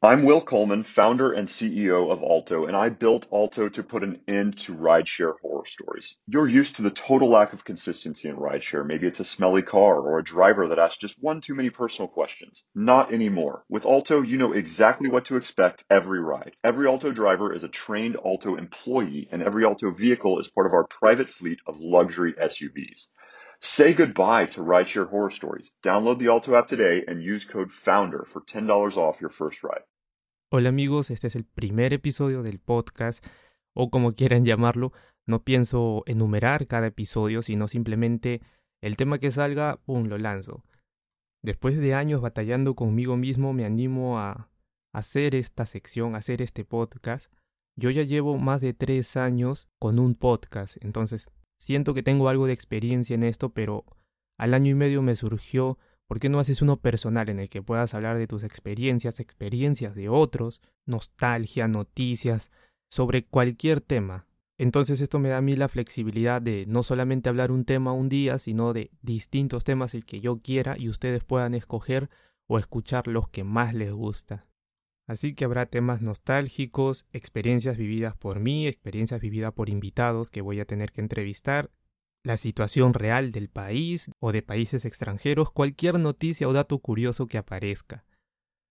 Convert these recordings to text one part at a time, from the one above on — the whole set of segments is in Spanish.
I'm Will Coleman, founder and CEO of Alto, and I built Alto to put an end to rideshare horror stories. You're used to the total lack of consistency in rideshare. Maybe it's a smelly car or a driver that asks just one too many personal questions. Not anymore. With Alto, you know exactly what to expect every ride. Every Alto driver is a trained Alto employee, and every Alto vehicle is part of our private fleet of luxury SUVs. Say goodbye to horror stories. Download the Alto app today and use code FOUNDER for $10 off your first ride. Hola amigos, este es el primer episodio del podcast, o como quieran llamarlo. No pienso enumerar cada episodio, sino simplemente el tema que salga, ¡pum!, lo lanzo. Después de años batallando conmigo mismo, me animo a hacer esta sección, hacer este podcast. Yo ya llevo más de tres años con un podcast, entonces siento que tengo algo de experiencia en esto, pero al año y medio me surgió, ¿por qué no haces uno personal en el que puedas hablar de tus experiencias, experiencias de otros, nostalgia, noticias, sobre cualquier tema? Entonces esto me da a mí la flexibilidad de no solamente hablar un tema un día, sino de distintos temas el que yo quiera y ustedes puedan escoger o escuchar los que más les gusta. Así que habrá temas nostálgicos, experiencias vividas por mí, experiencias vividas por invitados que voy a tener que entrevistar, la situación real del país o de países extranjeros, cualquier noticia o dato curioso que aparezca.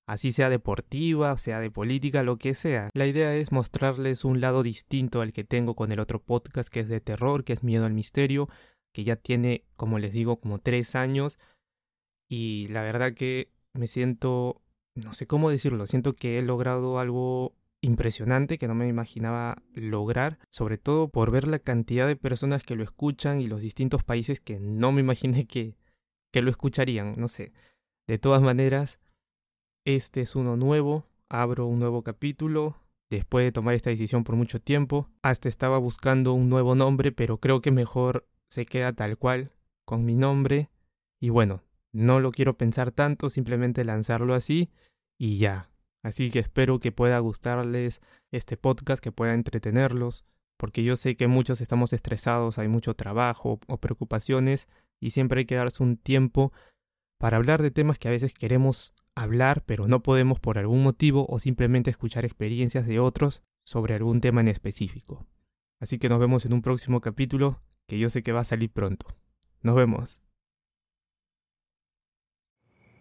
Así sea deportiva, sea de política, lo que sea. La idea es mostrarles un lado distinto al que tengo con el otro podcast que es de terror, que es Miedo al Misterio, que ya tiene, como les digo, como tres años. Y la verdad que me siento no sé cómo decirlo, siento que he logrado algo impresionante que no me imaginaba lograr, sobre todo por ver la cantidad de personas que lo escuchan y los distintos países que no me imaginé que, que lo escucharían, no sé. De todas maneras, este es uno nuevo, abro un nuevo capítulo, después de tomar esta decisión por mucho tiempo, hasta estaba buscando un nuevo nombre, pero creo que mejor se queda tal cual, con mi nombre, y bueno, no lo quiero pensar tanto, simplemente lanzarlo así y ya. Así que espero que pueda gustarles este podcast, que pueda entretenerlos, porque yo sé que muchos estamos estresados, hay mucho trabajo o preocupaciones y siempre hay que darse un tiempo para hablar de temas que a veces queremos hablar, pero no podemos por algún motivo o simplemente escuchar experiencias de otros sobre algún tema en específico. Así que nos vemos en un próximo capítulo que yo sé que va a salir pronto. Nos vemos.